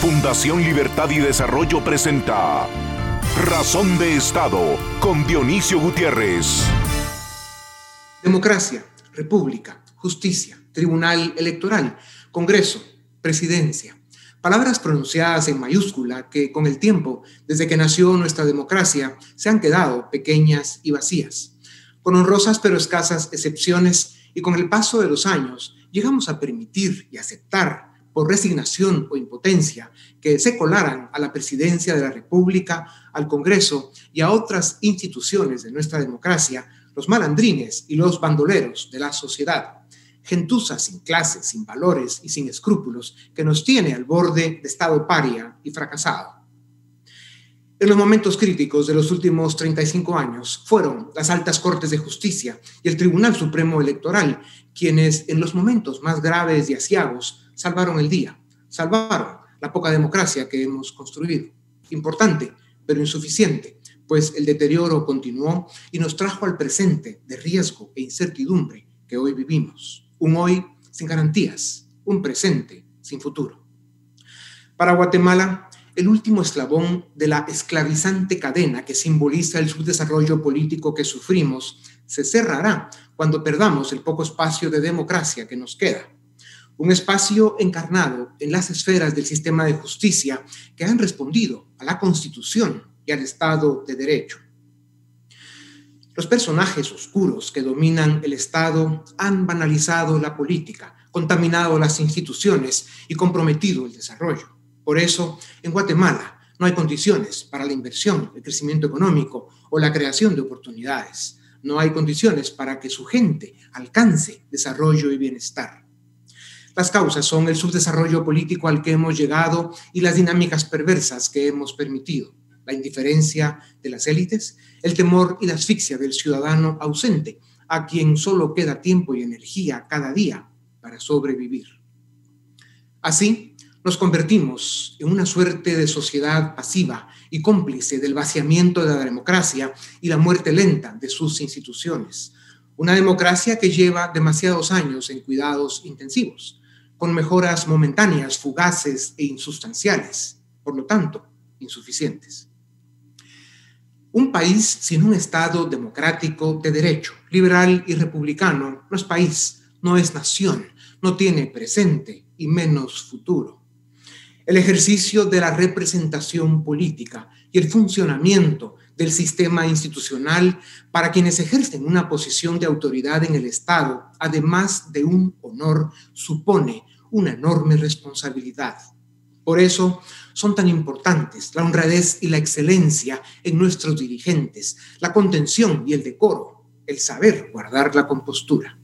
Fundación Libertad y Desarrollo presenta Razón de Estado con Dionisio Gutiérrez. Democracia, República, Justicia, Tribunal Electoral, Congreso, Presidencia. Palabras pronunciadas en mayúscula que con el tiempo, desde que nació nuestra democracia, se han quedado pequeñas y vacías. Con honrosas pero escasas excepciones y con el paso de los años, llegamos a permitir y aceptar por resignación o impotencia, que se colaran a la presidencia de la República, al Congreso y a otras instituciones de nuestra democracia, los malandrines y los bandoleros de la sociedad. Gentuza sin clases, sin valores y sin escrúpulos, que nos tiene al borde de estado paria y fracasado. En los momentos críticos de los últimos 35 años fueron las altas cortes de justicia y el Tribunal Supremo Electoral quienes en los momentos más graves y asiagos salvaron el día, salvaron la poca democracia que hemos construido. Importante, pero insuficiente, pues el deterioro continuó y nos trajo al presente de riesgo e incertidumbre que hoy vivimos. Un hoy sin garantías, un presente sin futuro. Para Guatemala, el último eslabón de la esclavizante cadena que simboliza el subdesarrollo político que sufrimos se cerrará cuando perdamos el poco espacio de democracia que nos queda un espacio encarnado en las esferas del sistema de justicia que han respondido a la Constitución y al Estado de Derecho. Los personajes oscuros que dominan el Estado han banalizado la política, contaminado las instituciones y comprometido el desarrollo. Por eso, en Guatemala no hay condiciones para la inversión, el crecimiento económico o la creación de oportunidades. No hay condiciones para que su gente alcance desarrollo y bienestar. Las causas son el subdesarrollo político al que hemos llegado y las dinámicas perversas que hemos permitido, la indiferencia de las élites, el temor y la asfixia del ciudadano ausente, a quien solo queda tiempo y energía cada día para sobrevivir. Así, nos convertimos en una suerte de sociedad pasiva y cómplice del vaciamiento de la democracia y la muerte lenta de sus instituciones. Una democracia que lleva demasiados años en cuidados intensivos, con mejoras momentáneas, fugaces e insustanciales, por lo tanto, insuficientes. Un país sin un Estado democrático de derecho, liberal y republicano no es país, no es nación, no tiene presente y menos futuro. El ejercicio de la representación política y el funcionamiento del sistema institucional para quienes ejercen una posición de autoridad en el Estado, además de un honor, supone una enorme responsabilidad. Por eso son tan importantes la honradez y la excelencia en nuestros dirigentes, la contención y el decoro, el saber guardar la compostura.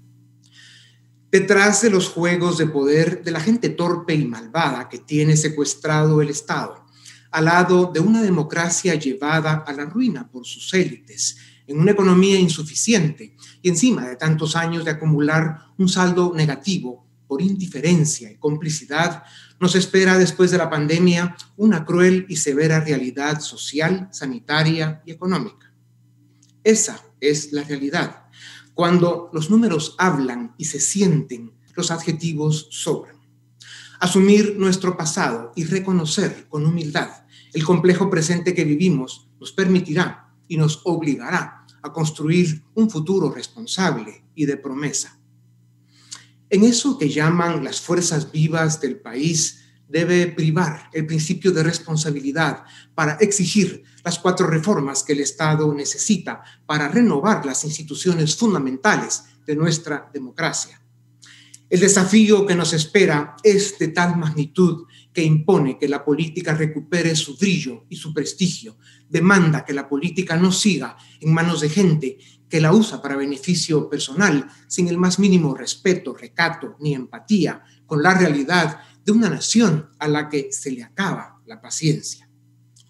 Detrás de los juegos de poder de la gente torpe y malvada que tiene secuestrado el Estado, al lado de una democracia llevada a la ruina por sus élites, en una economía insuficiente y encima de tantos años de acumular un saldo negativo por indiferencia y complicidad, nos espera después de la pandemia una cruel y severa realidad social, sanitaria y económica. Esa es la realidad. Cuando los números hablan y se sienten, los adjetivos sobran. Asumir nuestro pasado y reconocer con humildad el complejo presente que vivimos nos permitirá y nos obligará a construir un futuro responsable y de promesa. En eso que llaman las fuerzas vivas del país debe privar el principio de responsabilidad para exigir las cuatro reformas que el Estado necesita para renovar las instituciones fundamentales de nuestra democracia. El desafío que nos espera es de tal magnitud que impone que la política recupere su brillo y su prestigio, demanda que la política no siga en manos de gente que la usa para beneficio personal, sin el más mínimo respeto, recato ni empatía con la realidad de una nación a la que se le acaba la paciencia.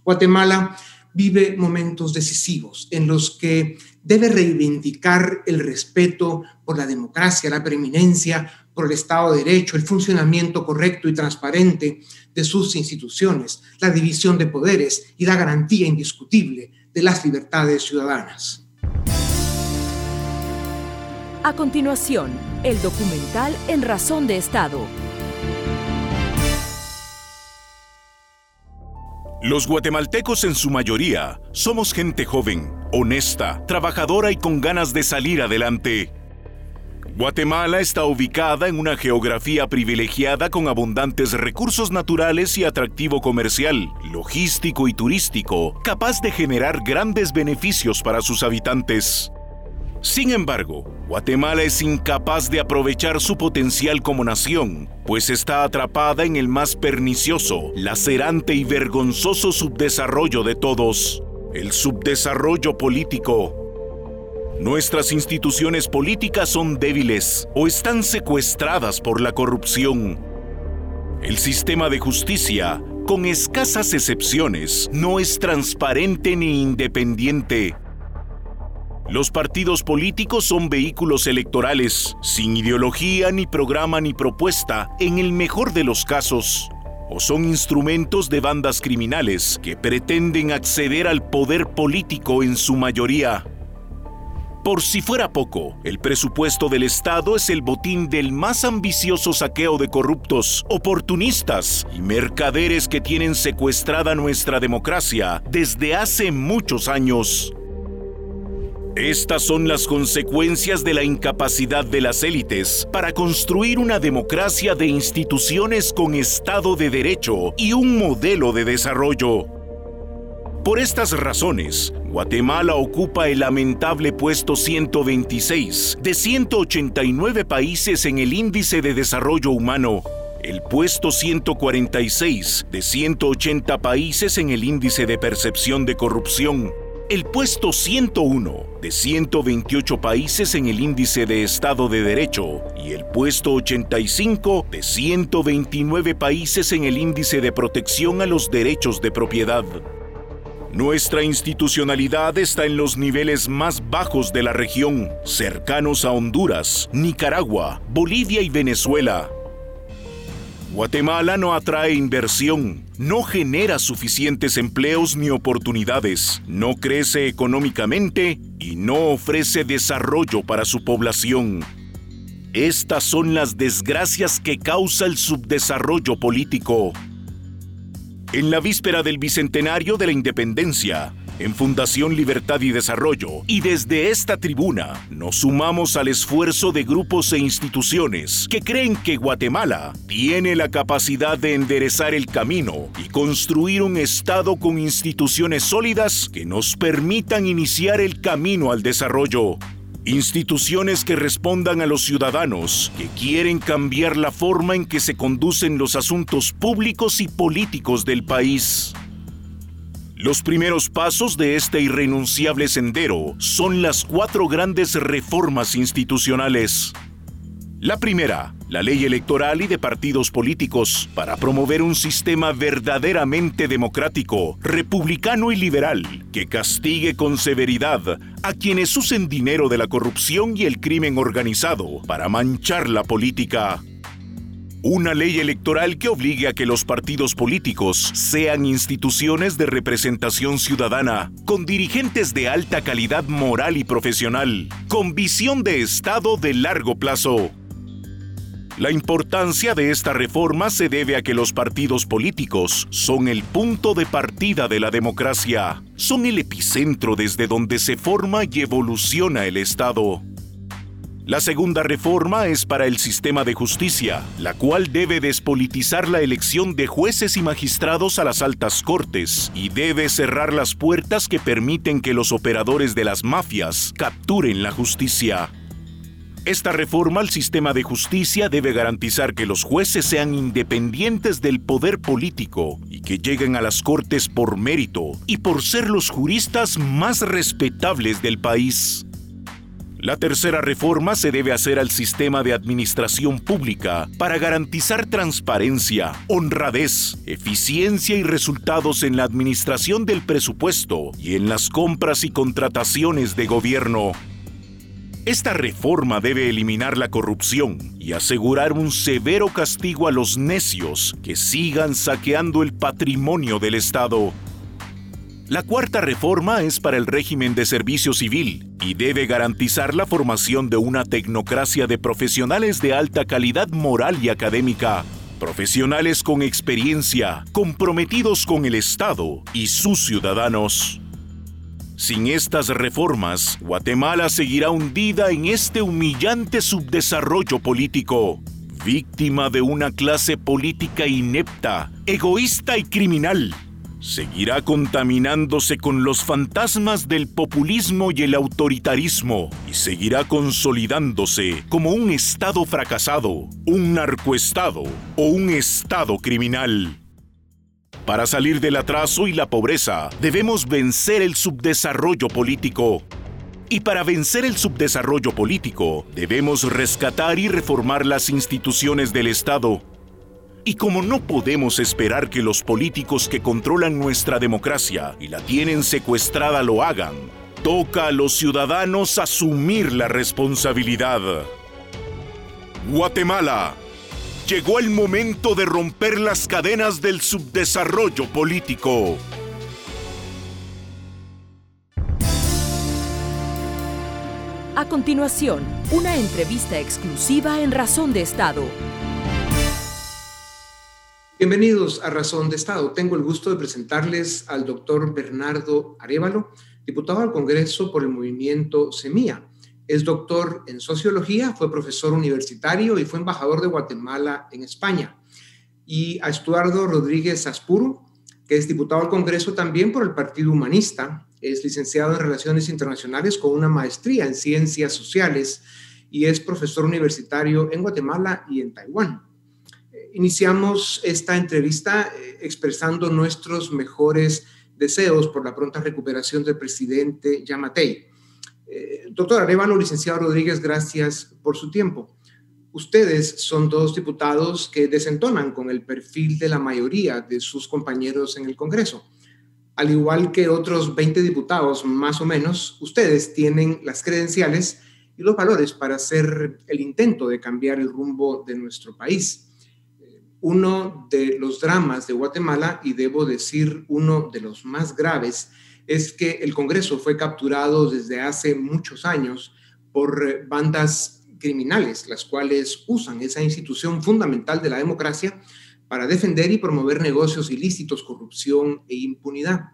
Guatemala vive momentos decisivos en los que debe reivindicar el respeto por la democracia, la preeminencia, por el Estado de Derecho, el funcionamiento correcto y transparente de sus instituciones, la división de poderes y la garantía indiscutible de las libertades ciudadanas. A continuación, el documental En Razón de Estado Los guatemaltecos en su mayoría somos gente joven, honesta, trabajadora y con ganas de salir adelante. Guatemala está ubicada en una geografía privilegiada con abundantes recursos naturales y atractivo comercial, logístico y turístico, capaz de generar grandes beneficios para sus habitantes. Sin embargo, Guatemala es incapaz de aprovechar su potencial como nación, pues está atrapada en el más pernicioso, lacerante y vergonzoso subdesarrollo de todos, el subdesarrollo político. Nuestras instituciones políticas son débiles o están secuestradas por la corrupción. El sistema de justicia, con escasas excepciones, no es transparente ni independiente los partidos políticos son vehículos electorales, sin ideología ni programa ni propuesta, en el mejor de los casos. O son instrumentos de bandas criminales que pretenden acceder al poder político en su mayoría. Por si fuera poco, el presupuesto del Estado es el botín del más ambicioso saqueo de corruptos, oportunistas y mercaderes que tienen secuestrada nuestra democracia desde hace muchos años. Estas son las consecuencias de la incapacidad de las élites para construir una democracia de instituciones con Estado de Derecho y un modelo de desarrollo. Por estas razones, Guatemala ocupa el lamentable puesto 126 de 189 países en el Índice de Desarrollo Humano, el puesto 146 de 180 países en el Índice de Percepción de Corrupción, el puesto 101 de 128 países en el índice de Estado de Derecho y el puesto 85 de 129 países en el índice de protección a los derechos de propiedad. Nuestra institucionalidad está en los niveles más bajos de la región, cercanos a Honduras, Nicaragua, Bolivia y Venezuela, Guatemala no atrae inversión, no genera suficientes empleos ni oportunidades, no crece económicamente y no ofrece desarrollo para su población. Estas son las desgracias que causa el subdesarrollo político. En la víspera del bicentenario de la independencia, en Fundación Libertad y Desarrollo y desde esta tribuna nos sumamos al esfuerzo de grupos e instituciones que creen que Guatemala tiene la capacidad de enderezar el camino y construir un Estado con instituciones sólidas que nos permitan iniciar el camino al desarrollo. Instituciones que respondan a los ciudadanos que quieren cambiar la forma en que se conducen los asuntos públicos y políticos del país. Los primeros pasos de este irrenunciable sendero son las cuatro grandes reformas institucionales. La primera, la ley electoral y de partidos políticos, para promover un sistema verdaderamente democrático, republicano y liberal, que castigue con severidad a quienes usen dinero de la corrupción y el crimen organizado para manchar la política. Una ley electoral que obligue a que los partidos políticos sean instituciones de representación ciudadana, con dirigentes de alta calidad moral y profesional, con visión de Estado de largo plazo. La importancia de esta reforma se debe a que los partidos políticos son el punto de partida de la democracia, son el epicentro desde donde se forma y evoluciona el Estado. La segunda reforma es para el sistema de justicia, la cual debe despolitizar la elección de jueces y magistrados a las altas cortes y debe cerrar las puertas que permiten que los operadores de las mafias capturen la justicia. Esta reforma al sistema de justicia debe garantizar que los jueces sean independientes del poder político y que lleguen a las cortes por mérito y por ser los juristas más respetables del país. La tercera reforma se debe hacer al sistema de administración pública para garantizar transparencia, honradez, eficiencia y resultados en la administración del presupuesto y en las compras y contrataciones de gobierno. Esta reforma debe eliminar la corrupción y asegurar un severo castigo a los necios que sigan saqueando el patrimonio del Estado. La cuarta reforma es para el régimen de servicio civil y debe garantizar la formación de una tecnocracia de profesionales de alta calidad moral y académica, Profesionales con experiencia, comprometidos con el Estado y sus ciudadanos. Sin estas reformas, Guatemala seguirá hundida en este humillante subdesarrollo político, víctima de una clase política inepta, egoísta y criminal seguirá contaminándose con los fantasmas del populismo y el autoritarismo y seguirá consolidándose como un Estado fracasado, un narcoestado o un Estado criminal. Para salir del atraso y la pobreza, debemos vencer el subdesarrollo político. Y para vencer el subdesarrollo político, debemos rescatar y reformar las instituciones del Estado y como no podemos esperar que los políticos que controlan nuestra democracia y la tienen secuestrada lo hagan, toca a los ciudadanos asumir la responsabilidad. Guatemala. Llegó el momento de romper las cadenas del subdesarrollo político. A continuación, una entrevista exclusiva en Razón de Estado Bienvenidos a Razón de Estado. Tengo el gusto de presentarles al doctor Bernardo Arevalo, diputado al Congreso por el movimiento SEMIA. Es doctor en sociología, fue profesor universitario y fue embajador de Guatemala en España. Y a Estuardo Rodríguez Aspuro, que es diputado al Congreso también por el Partido Humanista, es licenciado en Relaciones Internacionales con una maestría en Ciencias Sociales y es profesor universitario en Guatemala y en Taiwán iniciamos esta entrevista eh, expresando nuestros mejores deseos por la pronta recuperación del presidente Yamatei. Eh, doctor Arevalo, licenciado Rodríguez, gracias por su tiempo. Ustedes son dos diputados que desentonan con el perfil de la mayoría de sus compañeros en el Congreso. Al igual que otros 20 diputados, más o menos, ustedes tienen las credenciales y los valores para hacer el intento de cambiar el rumbo de nuestro país uno de los dramas de Guatemala, y debo decir uno de los más graves, es que el Congreso fue capturado desde hace muchos años por eh, bandas criminales, las cuales usan esa institución fundamental de la democracia para defender y promover negocios ilícitos, corrupción e impunidad.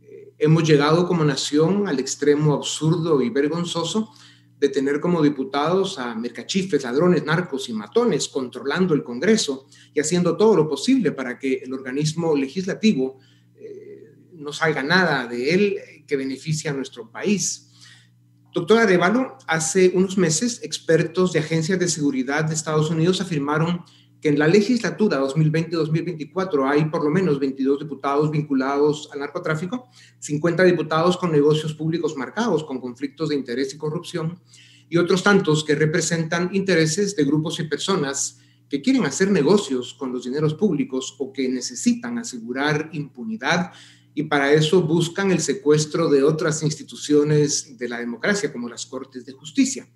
Eh, hemos llegado como nación al extremo absurdo y vergonzoso de tener como diputados a mercachifes, ladrones, narcos y matones controlando el Congreso y haciendo todo lo posible para que el organismo legislativo eh, no salga nada de él que beneficie a nuestro país. Doctor Arevalo, hace unos meses expertos de agencias de seguridad de Estados Unidos afirmaron que en la legislatura 2020-2024 hay por lo menos 22 diputados vinculados al narcotráfico, 50 diputados con negocios públicos marcados, con conflictos de interés y corrupción, y otros tantos que representan intereses de grupos y personas que quieren hacer negocios con los dineros públicos o que necesitan asegurar impunidad y para eso buscan el secuestro de otras instituciones de la democracia, como las Cortes de Justicia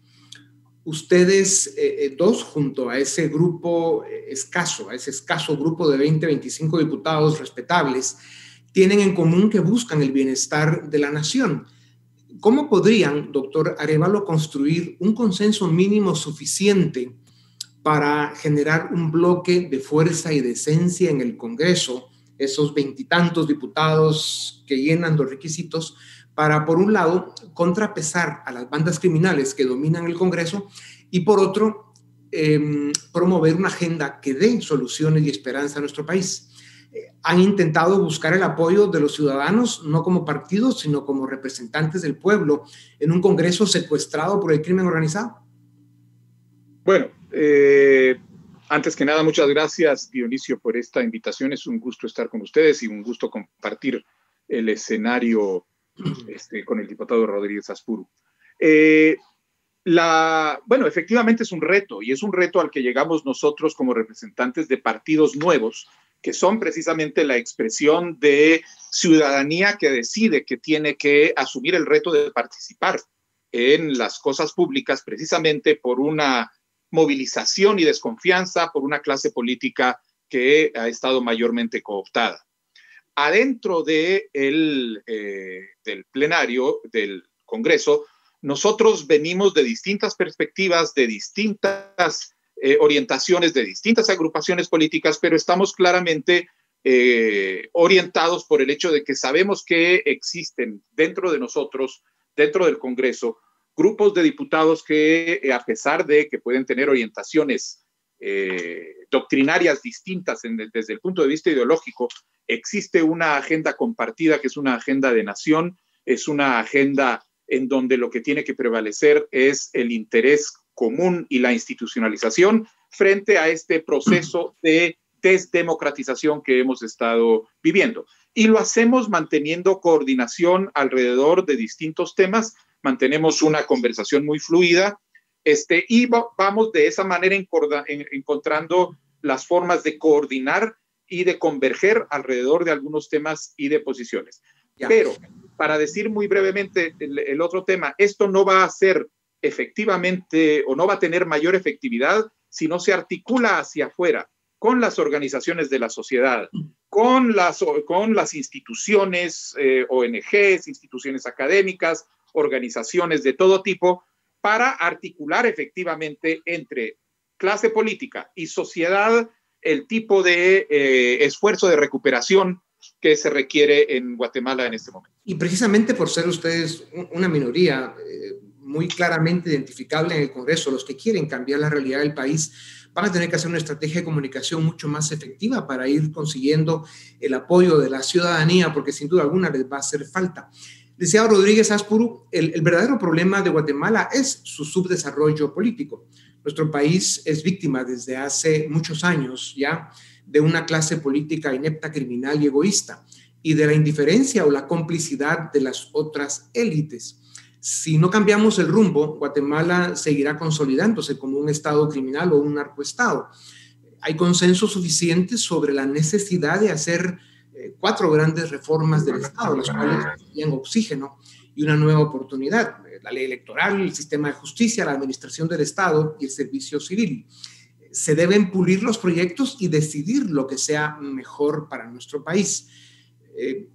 ustedes eh, eh, dos, junto a ese grupo eh, escaso, a ese escaso grupo de 20, 25 diputados respetables, tienen en común que buscan el bienestar de la nación. ¿Cómo podrían, doctor Arevalo, construir un consenso mínimo suficiente para generar un bloque de fuerza y de esencia en el Congreso, esos veintitantos diputados que llenan los requisitos, para, por un lado, contrapesar a las bandas criminales que dominan el Congreso y, por otro, em, promover una agenda que dé soluciones y esperanza a nuestro país. Eh, han intentado buscar el apoyo de los ciudadanos, no como partidos, sino como representantes del pueblo, en un Congreso secuestrado por el crimen organizado. Bueno, eh, antes que nada, muchas gracias, Dionisio, por esta invitación. Es un gusto estar con ustedes y un gusto compartir el escenario este, con el diputado Rodríguez Aspuru. Eh, bueno, efectivamente es un reto y es un reto al que llegamos nosotros como representantes de partidos nuevos, que son precisamente la expresión de ciudadanía que decide que tiene que asumir el reto de participar en las cosas públicas precisamente por una movilización y desconfianza por una clase política que ha estado mayormente cooptada adentro de eh, del plenario del Congreso, nosotros venimos de distintas perspectivas, de distintas eh, orientaciones de distintas agrupaciones políticas, pero estamos claramente eh, orientados por el hecho de que sabemos que existen dentro de nosotros, dentro del Congreso, grupos de diputados que, a pesar de que pueden tener orientaciones doctrinarias distintas desde el punto de vista ideológico, existe una agenda compartida que es una agenda de nación, es una agenda en donde lo que tiene que prevalecer es el interés común y la institucionalización frente a este proceso de desdemocratización que hemos estado viviendo. Y lo hacemos manteniendo coordinación alrededor de distintos temas, mantenemos una conversación muy fluida este, y vamos de esa manera encontrando las formas de coordinar y de converger alrededor de algunos temas y de posiciones. Pero para decir muy brevemente el, otro tema, esto no va a ser efectivamente o no va a tener mayor efectividad si no se articula hacia afuera con las organizaciones de la sociedad, con las, con las instituciones, eh, ONGs, instituciones académicas, organizaciones de todo tipo, para articular efectivamente entre clase política y sociedad el tipo de eh, esfuerzo de recuperación que se requiere en Guatemala en este momento. Y precisamente por ser ustedes una minoría eh, muy claramente identificable en el Congreso, los que quieren cambiar la realidad del país, van a tener que hacer una estrategia de comunicación mucho más efectiva para ir consiguiendo el apoyo de la ciudadanía, porque sin duda alguna les va a hacer falta. Decía Rodríguez Aspuru, el, el verdadero problema de Guatemala es su subdesarrollo político. Nuestro país es víctima desde hace muchos años ya de una clase política inepta, criminal y egoísta, y de la indiferencia o la complicidad de las otras élites. Si no cambiamos el rumbo, Guatemala seguirá consolidándose como un Estado criminal o un narcoestado. Hay consenso suficiente sobre la necesidad de hacer eh, cuatro grandes reformas del Estado, las cuales tienen oxígeno y una nueva oportunidad. La ley electoral, el sistema de justicia, la administración del Estado y el servicio civil se deben pulir los proyectos y decidir lo que sea mejor para nuestro país. Eh,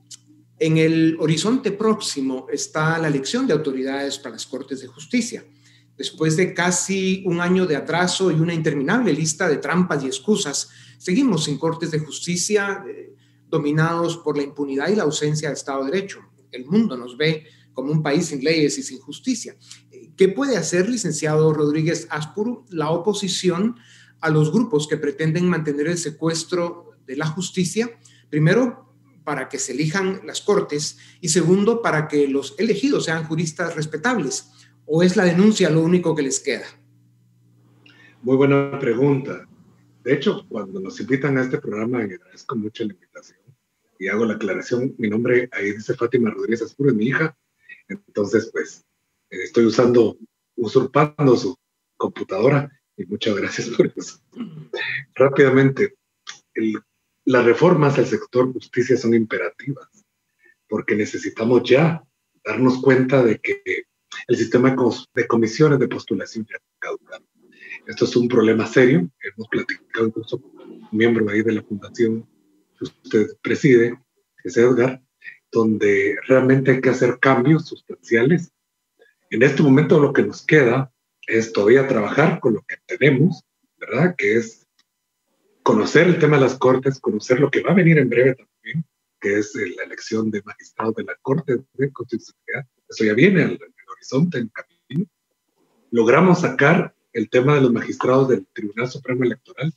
en el horizonte próximo está la elección de autoridades para las Cortes de Justicia. Después de casi un año de atraso y una interminable lista de trampas y excusas, seguimos sin Cortes de Justicia eh, dominados por la impunidad y la ausencia de Estado de Derecho. El mundo nos ve como un país sin leyes y sin justicia. ¿Qué puede hacer, licenciado Rodríguez Aspuru, la oposición a los grupos que pretenden mantener el secuestro de la justicia, primero para que se elijan las cortes y segundo para que los elegidos sean juristas respetables. ¿O es la denuncia lo único que les queda? Muy buena pregunta. De hecho, cuando nos invitan a este programa, agradezco mucho la y hago la aclaración. Mi nombre ahí dice Fátima Rodríguez Aspuro, es mi hija. Entonces, pues, estoy usando, usurpando su computadora y muchas gracias por eso. Rápidamente, las reformas al sector justicia son imperativas, porque necesitamos ya darnos cuenta de que el sistema de comisiones de postulación ya caduca. Esto es un problema serio, hemos platicado incluso con un miembro ahí de la fundación usted preside, que es Edgar, donde realmente hay que hacer cambios sustanciales. En este momento lo que nos queda es todavía trabajar con lo que tenemos, ¿verdad? Que es conocer el tema de las cortes, conocer lo que va a venir en breve también, que es la elección de magistrados de la Corte de Constitucionalidad. Eso ya viene al, horizonte, en camino. Logramos sacar el tema de los magistrados del Tribunal Supremo Electoral,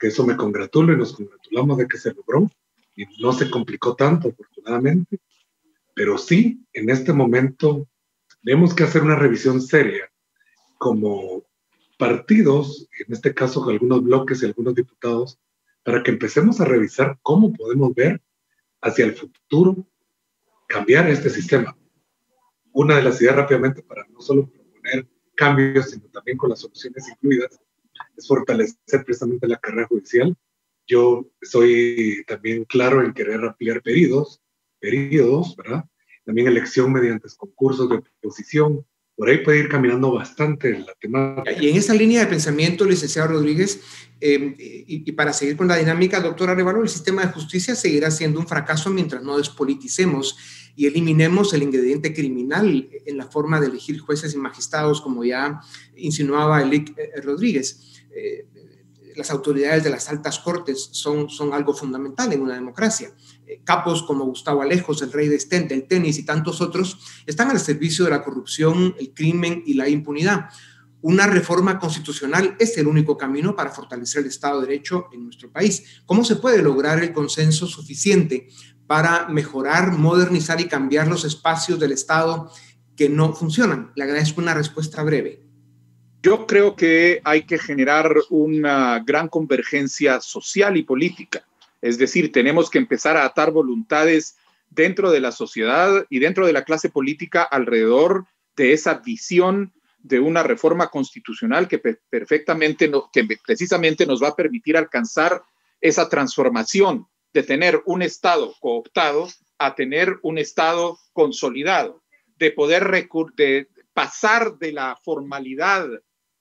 que eso me congratulo y nos congratulamos de que se logró y no se complicó tanto, afortunadamente. Pero sí, en este momento tenemos que hacer una revisión seria como partidos, en este caso con algunos bloques y algunos diputados, para que empecemos a revisar cómo podemos ver hacia el futuro cambiar este sistema. Una de las ideas rápidamente para no solo proponer cambios, sino también con las soluciones incluidas, es fortalecer precisamente la carrera judicial. Yo soy también claro en querer ampliar periodos, periodos, ¿verdad? También elección mediante concursos de oposición, por ahí puede ir caminando bastante la temática. Y en esa línea de pensamiento, licenciado Rodríguez, em, y, para seguir con la dinámica, doctor Arevalo, el sistema de justicia seguirá siendo un fracaso mientras no despoliticemos y eliminemos el ingrediente criminal en la forma de elegir jueces y magistrados, como ya insinuaba Elic eh, Rodríguez. eh, las autoridades de las altas cortes son, son algo fundamental en una democracia. Eh, capos como Gustavo Alejos, el rey de Sten, del tenis y tantos otros están al servicio de la corrupción, el crimen y la impunidad. Una reforma constitucional es el único camino para fortalecer el Estado de Derecho en nuestro país. ¿Cómo se puede lograr el consenso suficiente para mejorar, modernizar y cambiar los espacios del Estado que no funcionan? Le agradezco una respuesta breve. Yo creo que hay que generar una gran convergencia social y política. Es decir, tenemos que empezar a atar voluntades dentro de la sociedad y dentro de la clase política alrededor de esa visión de una reforma constitucional que perfectamente, que precisamente nos va a permitir alcanzar esa transformación de tener un Estado cooptado a tener un Estado consolidado, de poder de pasar de la formalidad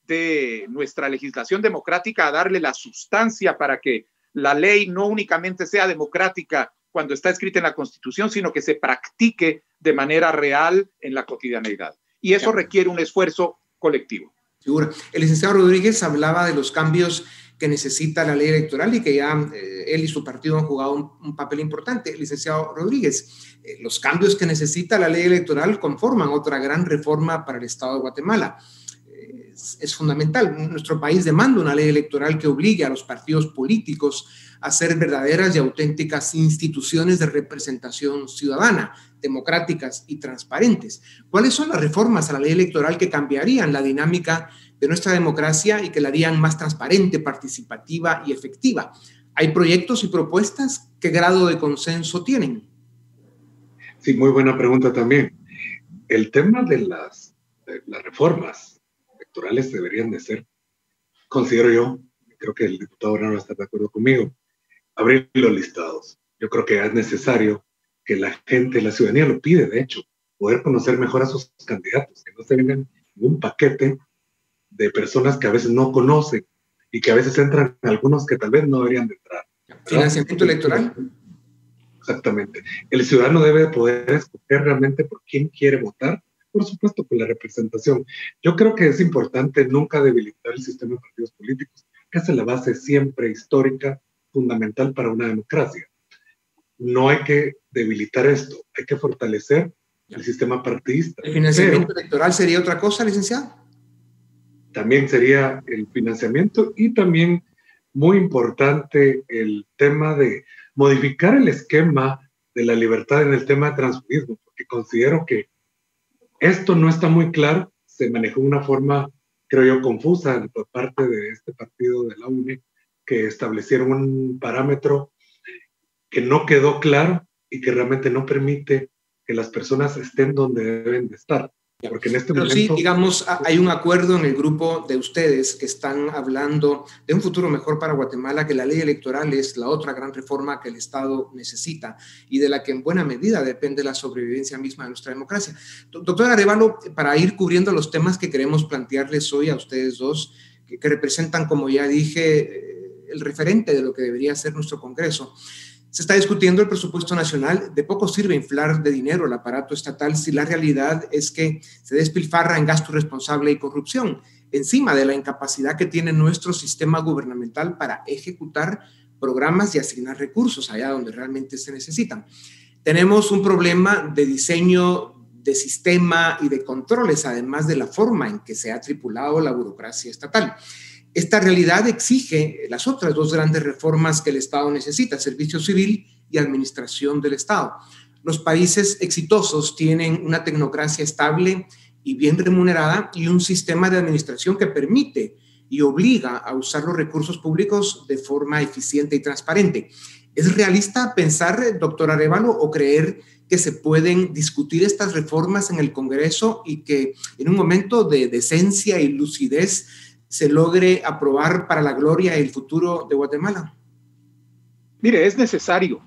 de nuestra legislación democrática a darle la sustancia para que la ley no únicamente sea democrática cuando está escrita en la Constitución, sino que se practique de manera real en la cotidianeidad y eso requiere un esfuerzo colectivo. Seguro. El licenciado Rodríguez hablaba de los cambios que necesita la ley electoral y que ya eh, él y su partido han jugado un, papel importante. Licenciado Rodríguez, eh, los cambios que necesita la ley electoral conforman otra gran reforma para el Estado de Guatemala. Es, fundamental. Nuestro país demanda una ley electoral que obligue a los partidos políticos a ser verdaderas y auténticas instituciones de representación ciudadana, democráticas y transparentes. ¿Cuáles son las reformas a la ley electoral que cambiarían la dinámica de nuestra democracia y que la harían más transparente, participativa y efectiva? ¿Hay proyectos y propuestas? ¿Qué grado de consenso tienen? Sí, muy buena pregunta también. El tema de las reformas electorales deberían de ser, considero yo, creo que el diputado no está de acuerdo conmigo, abrir los listados. Yo creo que es necesario que la gente, la ciudadanía lo pide, de hecho, poder conocer mejor a sus candidatos, que no se vengan en un paquete de personas que a veces no conocen y que a veces entran algunos que tal vez no deberían de entrar. Financiamiento electoral. Exactamente. El ciudadano debe poder escoger realmente por quién quiere votar, por supuesto por la representación. Yo creo que es importante nunca debilitar el sistema de partidos políticos, que es la base siempre histórica, fundamental para una democracia no hay que debilitar esto, hay que fortalecer el sistema partidista. ¿El financiamiento electoral sería otra cosa, licenciado? También sería el financiamiento y también muy importante el tema de modificar el esquema de la libertad en el tema de transfugismo, porque considero que esto no está muy claro, se manejó una forma, creo yo, confusa por parte de este partido de la UNE, que establecieron un parámetro que no quedó claro y que realmente no permite que las personas estén donde deben de estar. Porque en este Pero sí, digamos, hay un acuerdo en el grupo de ustedes que están hablando de un futuro mejor para Guatemala, que la ley electoral es la otra gran reforma que el Estado necesita y de la que en buena medida depende la sobrevivencia misma de nuestra democracia. Doctor Arevalo, para ir cubriendo los temas que queremos plantearles hoy a ustedes dos, que, que representan, como ya dije, eh, el referente de lo que debería ser nuestro Congreso. Se está discutiendo el presupuesto nacional. De poco sirve inflar de dinero el aparato estatal si la realidad es que se despilfarra en gasto responsable y corrupción, encima de la incapacidad que tiene nuestro sistema gubernamental para ejecutar programas y asignar recursos allá donde realmente se necesitan. Tenemos un problema de diseño de sistema y de controles, además de la forma en que se ha tripulado la burocracia estatal. Esta realidad exige las otras dos grandes reformas que el Estado necesita, servicio civil y administración del Estado. Los países exitosos tienen una tecnocracia estable y bien remunerada y un sistema de administración que permite y obliga a usar los recursos públicos de forma eficiente y transparente. ¿Es realista pensar, doctor Arevalo, o creer que se pueden discutir estas reformas en el Congreso y que en un momento de decencia y lucidez se logre aprobar para la gloria y el futuro de Guatemala? Mire, es necesario.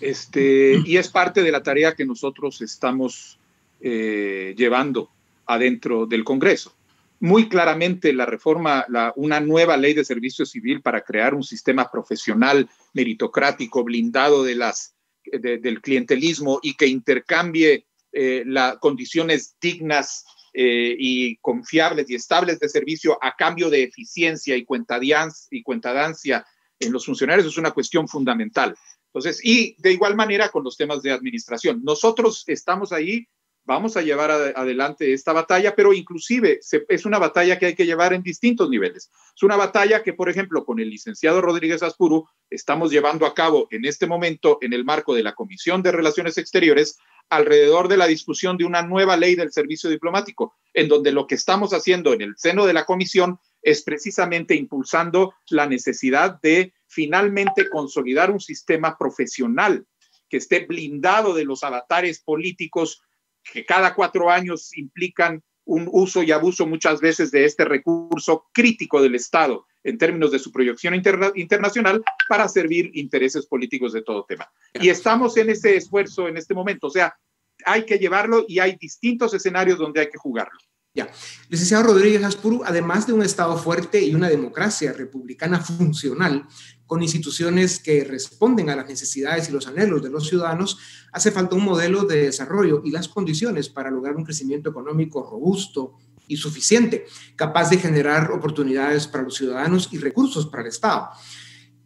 Este, y es parte de la tarea que nosotros estamos eh, llevando adentro del Congreso. Muy claramente la reforma, una nueva ley de servicio civil para crear un sistema profesional, meritocrático, blindado de las, del clientelismo y que intercambie eh, las condiciones dignas eh, y confiables y estables de servicio a cambio de eficiencia y cuentadancia en los funcionarios es una cuestión fundamental. Entonces, y de igual manera con los temas de administración. Nosotros estamos ahí vamos a llevar adelante esta batalla, pero inclusive es una batalla que hay que llevar en distintos niveles. Es una batalla que, por ejemplo, con el licenciado Rodríguez Aspuru estamos llevando a cabo en este momento en el marco de la Comisión de Relaciones Exteriores alrededor de la discusión de una nueva ley del servicio diplomático, en donde lo que estamos haciendo en el seno de la comisión es precisamente impulsando la necesidad de finalmente consolidar un sistema profesional que esté blindado de los avatares políticos que cada cuatro años implican un uso y abuso muchas veces de este recurso crítico del Estado en términos de su proyección internacional para servir intereses políticos de todo tema. Y estamos en ese esfuerzo en este momento, o sea, hay que llevarlo y hay distintos escenarios donde hay que jugarlo. Ya. Licenciado Rodríguez Aspuru, además de un Estado fuerte y una democracia republicana funcional, con instituciones que responden a las necesidades y los anhelos de los ciudadanos, hace falta un modelo de desarrollo y las condiciones para lograr un crecimiento económico robusto y suficiente, capaz de generar oportunidades para los ciudadanos y recursos para el Estado.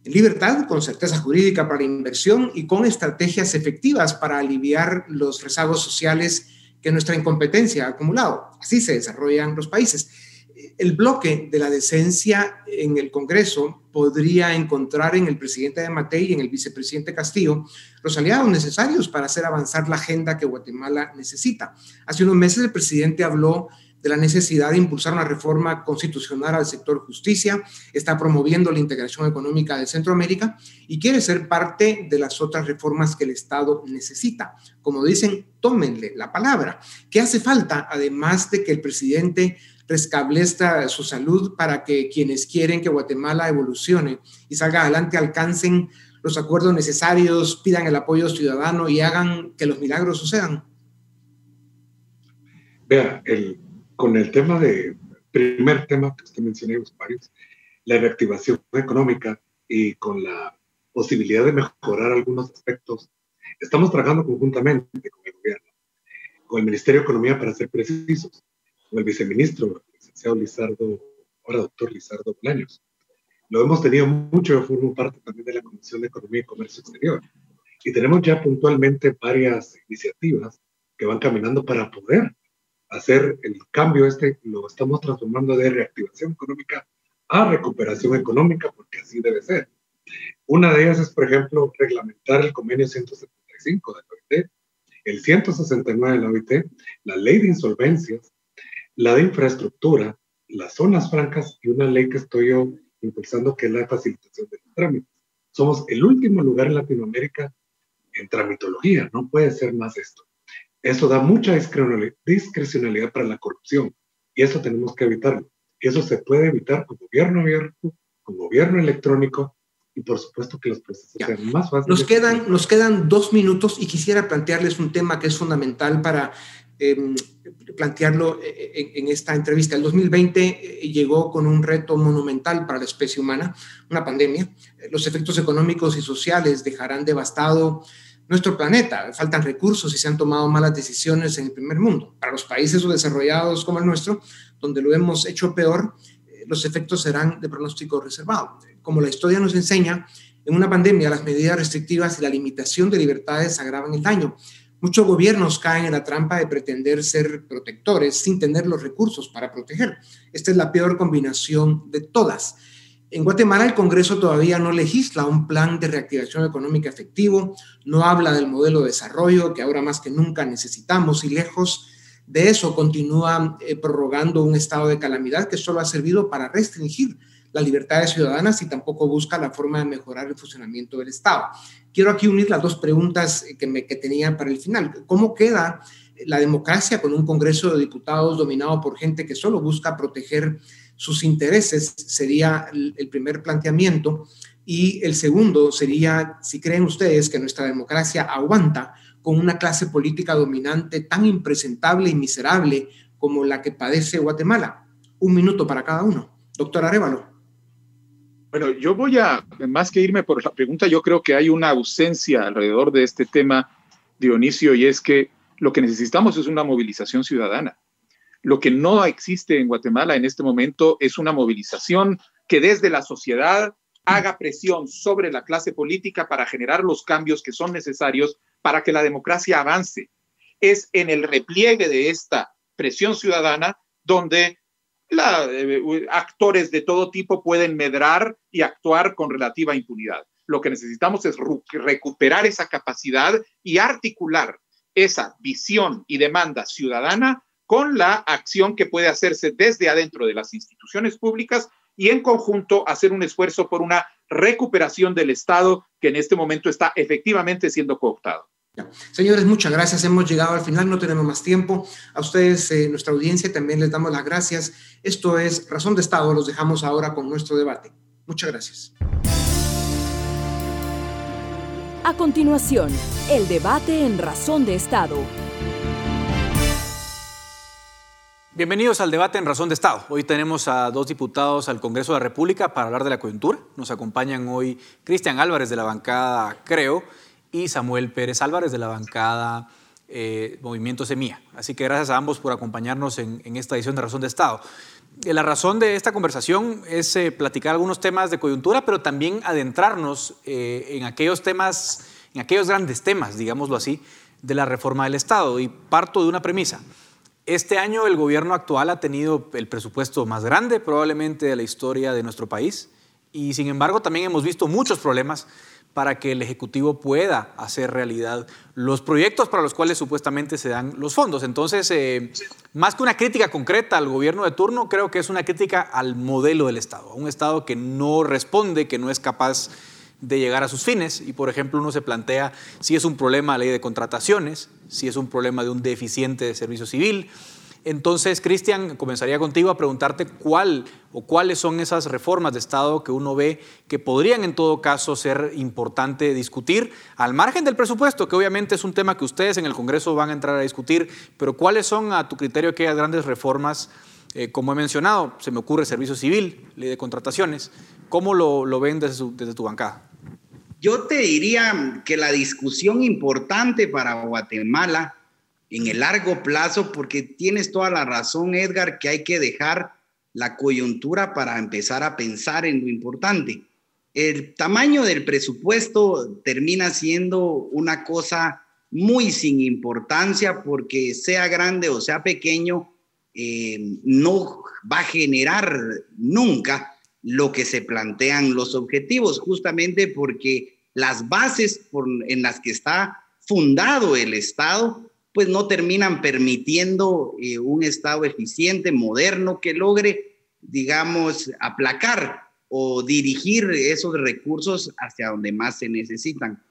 Libertad, con certeza jurídica para la inversión y con estrategias efectivas para aliviar los rezagos sociales que nuestra incompetencia ha acumulado. Así se desarrollan los países. El bloque de la decencia en el Congreso podría encontrar en el presidente de Matei y en el vicepresidente Castillo los aliados necesarios para hacer avanzar la agenda que Guatemala necesita. Hace unos meses el presidente habló de la necesidad de impulsar una reforma constitucional al sector justicia, está promoviendo la integración económica de Centroamérica y quiere ser parte de las otras reformas que el Estado necesita. Como dicen, tómenle la palabra. ¿Qué hace falta, además de que el presidente restablezca su salud para que quienes quieren que Guatemala evolucione y salga adelante alcancen los acuerdos necesarios, pidan el apoyo ciudadano y hagan que los milagros sucedan? Vea, el, con el tema de, primer tema que usted mencionó, varios, la reactivación económica y con la posibilidad de mejorar algunos aspectos, estamos trabajando conjuntamente con el gobierno, con el Ministerio de Economía para ser precisos, con el viceministro, el licenciado Lizardo, ahora doctor Lizardo Bolaños. Lo hemos tenido mucho, formo parte también de la Comisión de Economía y Comercio Exterior. Y tenemos ya puntualmente varias iniciativas que van caminando para poder hacer el cambio este, lo estamos transformando de reactivación económica a recuperación económica, porque así debe ser. Una de ellas es, por ejemplo, reglamentar el convenio 175 de la OIT, el 169 de la OIT, la ley de insolvencias, la de infraestructura, las zonas francas y una ley que estoy yo impulsando que es la facilitación de los trámites. Somos el último lugar en Latinoamérica en tramitología, no puede ser más esto. Eso da mucha discrecionalidad para la corrupción y eso tenemos que evitarlo. Y eso se puede evitar con gobierno abierto, con gobierno electrónico y por supuesto que los procesos sean más fáciles. Nos quedan, nos quedan dos minutos y quisiera plantearles un tema que es fundamental para em, plantearlo eh, en, en, esta entrevista. El 2020 eh, llegó con un reto monumental para la especie humana, una pandemia. Los efectos económicos y sociales dejarán devastado nuestro planeta. Faltan recursos y se han tomado malas decisiones en el primer mundo. Para los países desarrollados como el nuestro, donde lo hemos hecho peor, eh, los efectos serán de pronóstico reservado. Como la historia nos enseña, en una pandemia las medidas restrictivas y la limitación de libertades agravan el daño. Muchos gobiernos caen en la trampa de pretender ser protectores sin tener los recursos para proteger. Esta es la peor combinación de todas. En Guatemala el Congreso todavía no legisla un plan de reactivación económica efectivo, no habla del modelo de desarrollo que ahora más que nunca necesitamos y lejos de eso continúa eh, prorrogando un estado de calamidad que solo ha servido para restringir las libertades ciudadanas y tampoco busca la forma de mejorar el funcionamiento del Estado. Quiero aquí unir las dos preguntas que, me, que tenía para el final. ¿Cómo queda la democracia con un Congreso de Diputados dominado por gente que solo busca proteger sus intereses, sería el primer planteamiento. Y el segundo sería, si creen ustedes que nuestra democracia aguanta con una clase política dominante tan impresentable y miserable como la que padece Guatemala. Un minuto para cada uno. Doctor Arevalo. Bueno, yo voy a, más que irme por la pregunta, yo creo que hay una ausencia alrededor de este tema, Dionisio, y es que lo que necesitamos es una movilización ciudadana. Lo que no existe en Guatemala en este momento es una movilización que desde la sociedad haga presión sobre la clase política para generar los cambios que son necesarios para que la democracia avance. Es en el repliegue de esta presión ciudadana donde eh, actores de todo tipo pueden medrar y actuar con relativa impunidad. Lo que necesitamos es recuperar esa capacidad y articular esa visión y demanda ciudadana con la acción que puede hacerse desde adentro de las instituciones públicas y en conjunto hacer un esfuerzo por una recuperación del Estado que en este momento está efectivamente siendo cooptado. Señores, muchas gracias. Hemos llegado al final, no tenemos más tiempo. A ustedes, eh, nuestra audiencia, también les damos las gracias. Esto es Razón de Estado. Los dejamos ahora con nuestro debate. Muchas gracias. A continuación, el debate en Razón de Estado. Bienvenidos al debate en Razón de Estado. Hoy tenemos a dos diputados al Congreso de la República para hablar de la coyuntura. Nos acompañan hoy Cristian Álvarez de la bancada Creo y Samuel Pérez Álvarez de la bancada eh, Movimiento Semilla. Así que gracias a ambos por acompañarnos en, esta edición de Razón de Estado. Eh, la razón de esta conversación es eh, platicar algunos temas de coyuntura, pero también adentrarnos en aquellos temas, en aquellos grandes temas, digámoslo así, de la reforma del Estado. Y parto de una premisa. Este año el gobierno actual ha tenido el presupuesto más grande probablemente de la historia de nuestro país y sin embargo también hemos visto muchos problemas para que el Ejecutivo pueda hacer realidad los proyectos para los cuales supuestamente se dan los fondos. Entonces, eh, más que una crítica concreta al gobierno de turno, creo que es una crítica al modelo del Estado, a un Estado que no responde, que no es capaz de llegar a sus fines. Y, por ejemplo, uno se plantea si es un problema la ley de contrataciones, si es un problema de un deficiente de servicio civil. Entonces, Cristian, comenzaría contigo a preguntarte cuál o cuáles son esas reformas de Estado que uno ve que podrían en todo caso ser importante discutir, al margen del presupuesto, que obviamente es un tema que ustedes en el Congreso van a entrar a discutir, pero cuáles son a tu criterio aquellas grandes reformas, eh, como he mencionado, se me ocurre servicio civil, ley de contrataciones, ¿cómo lo, ven desde tu bancada? Yo te diría que la discusión importante para Guatemala en el largo plazo, porque tienes toda la razón, Edgar, que hay que dejar la coyuntura para empezar a pensar en lo importante. El tamaño del presupuesto termina siendo una cosa muy sin importancia porque sea grande o sea pequeño, eh, no va a generar nunca lo que se plantean los objetivos, justamente porque las bases en las que está fundado el Estado, pues no terminan permitiendo eh, un Estado eficiente, moderno, que logre, digamos, aplacar o dirigir esos recursos hacia donde más se necesitan.